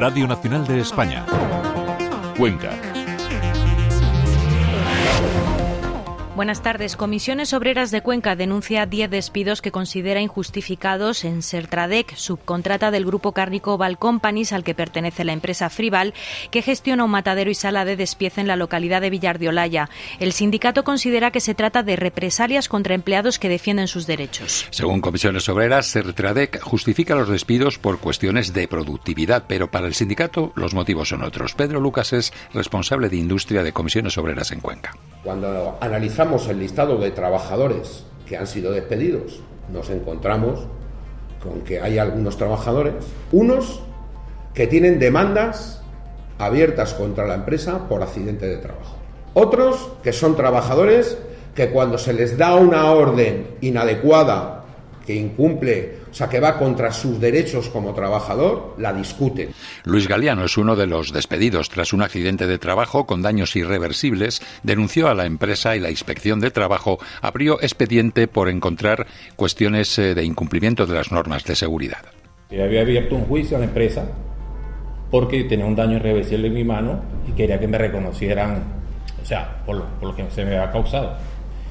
Radio Nacional de España. Cuenca. Buenas tardes. Comisiones Obreras de Cuenca denuncia 10 despidos que considera injustificados en Sertradec, subcontrata del grupo cárnico Val Companies al que pertenece la empresa Frival, que gestiona un matadero y sala de despiece en la localidad de Villar de Olaya. El sindicato considera que se trata de represalias contra empleados que defienden sus derechos. Según Comisiones Obreras, Sertradec justifica los despidos por cuestiones de productividad, pero para el sindicato los motivos son otros. Pedro Lucas es responsable de industria de Comisiones Obreras en Cuenca. Cuando analizamos el listado de trabajadores que han sido despedidos, nos encontramos con que hay algunos trabajadores, unos que tienen demandas abiertas contra la empresa por accidente de trabajo. Otros que son trabajadores que cuando se les da una orden inadecuada que incumple o sea, que va contra sus derechos como trabajador, la discuten. Luis Galeano es uno de los despedidos tras un accidente de trabajo con daños irreversibles. Denunció a la empresa y la inspección de trabajo abrió expediente por encontrar cuestiones eh, de incumplimiento de las normas de seguridad. había abierto un juicio a la empresa porque tenía un daño irreversible en mi mano y quería que me reconocieran, o sea, por lo, por lo que se me había causado.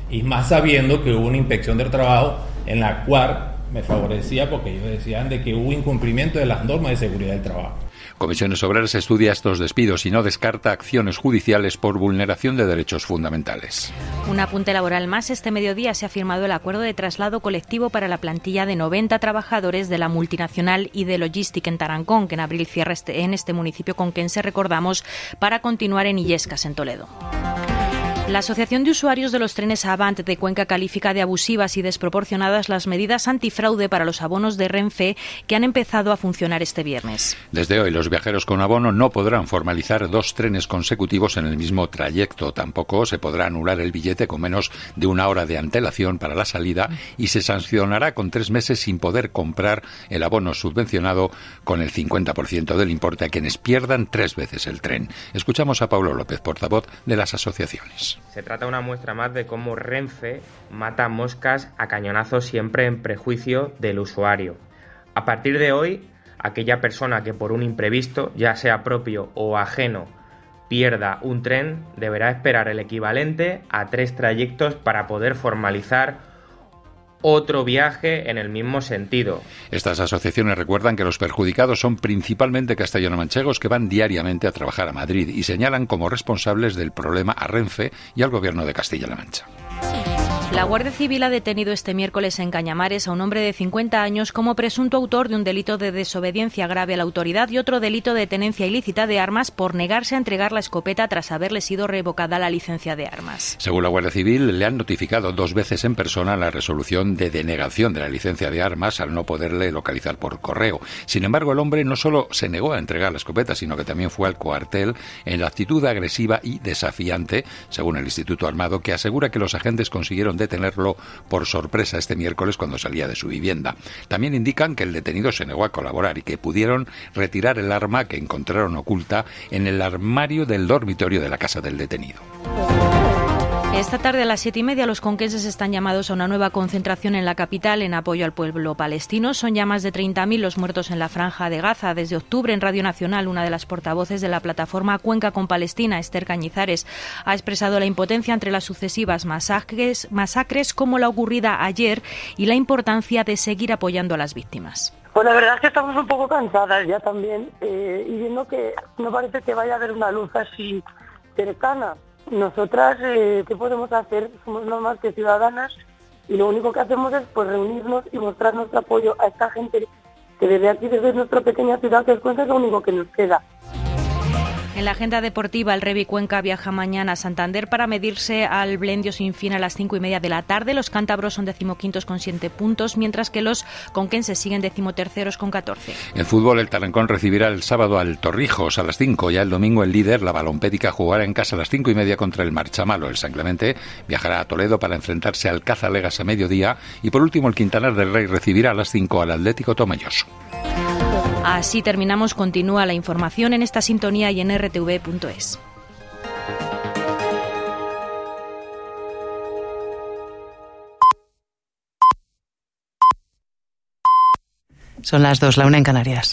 Y más sabiendo que hubo una inspección del trabajo en la cual me favorecía porque ellos decían de que hubo incumplimiento de las normas de seguridad del trabajo. Comisiones Obreras estudia estos despidos y no descarta acciones judiciales por vulneración de derechos fundamentales. Un apunte laboral más. Este mediodía se ha firmado el acuerdo de traslado colectivo para la plantilla de 90 trabajadores de la multinacional y de Logistic en Tarancón, que en abril cierra este, en este municipio con quien se recordamos, para continuar en Illescas, en Toledo. La Asociación de Usuarios de los Trenes Avant de Cuenca califica de abusivas y desproporcionadas las medidas antifraude para los abonos de Renfe que han empezado a funcionar este viernes. Desde hoy, los viajeros con abono no podrán formalizar dos trenes consecutivos en el mismo trayecto. Tampoco se podrá anular el billete con menos de una hora de antelación para la salida y se sancionará con tres meses sin poder comprar el abono subvencionado con el 50% del importe a quienes pierdan tres veces el tren. Escuchamos a Pablo López, portavoz de las asociaciones. Se trata una muestra más de cómo Renfe mata moscas a cañonazos siempre en prejuicio del usuario. A partir de hoy, aquella persona que por un imprevisto, ya sea propio o ajeno, pierda un tren, deberá esperar el equivalente a tres trayectos para poder formalizar otro viaje en el mismo sentido. Estas asociaciones recuerdan que los perjudicados son principalmente castellano-manchegos que van diariamente a trabajar a Madrid y señalan como responsables del problema a Renfe y al gobierno de Castilla-La Mancha. La Guardia Civil ha detenido este miércoles en Cañamares a un hombre de 50 años como presunto autor de un delito de desobediencia grave a la autoridad y otro delito de tenencia ilícita de armas por negarse a entregar la escopeta tras haberle sido revocada la licencia de armas. Según la Guardia Civil, le han notificado dos veces en persona la resolución de denegación de la licencia de armas al no poderle localizar por correo. Sin embargo, el hombre no solo se negó a entregar la escopeta, sino que también fue al cuartel en la actitud agresiva y desafiante, según el Instituto Armado, que asegura que los agentes consiguieron detenerlo por sorpresa este miércoles cuando salía de su vivienda. También indican que el detenido se negó a colaborar y que pudieron retirar el arma que encontraron oculta en el armario del dormitorio de la casa del detenido. Esta tarde a las siete y media los conquenses están llamados a una nueva concentración en la capital en apoyo al pueblo palestino. Son ya más de 30.000 los muertos en la franja de Gaza. Desde octubre en Radio Nacional, una de las portavoces de la plataforma Cuenca con Palestina, Esther Cañizares, ha expresado la impotencia entre las sucesivas masacres, masacres como la ocurrida ayer y la importancia de seguir apoyando a las víctimas. Pues la verdad es que estamos un poco cansadas ya también eh, y viendo que no parece que vaya a haber una luz así cercana nosotras, eh, ¿qué podemos hacer? Somos no más que ciudadanas y lo único que hacemos es pues reunirnos y mostrar nuestro apoyo a esta gente que desde aquí, desde nuestra pequeña ciudad, que es es lo único que nos queda. En la agenda deportiva, el Revi Cuenca viaja mañana a Santander para medirse al Blendio sin fin a las cinco y media de la tarde. Los cántabros son decimoquintos con siete puntos, mientras que los conquenses siguen decimoterceros con catorce. En fútbol, el Tarancón recibirá el sábado al Torrijos a las cinco. Ya el domingo, el líder, la Balompédica, jugará en casa a las cinco y media contra el Marchamalo. El San Clemente viajará a Toledo para enfrentarse al Cazalegas a mediodía. Y por último, el Quintanar del Rey recibirá a las cinco al Atlético Tomelloso. Así terminamos. Continúa la información en esta sintonía y en rtv.es. Son las dos, la una en Canarias.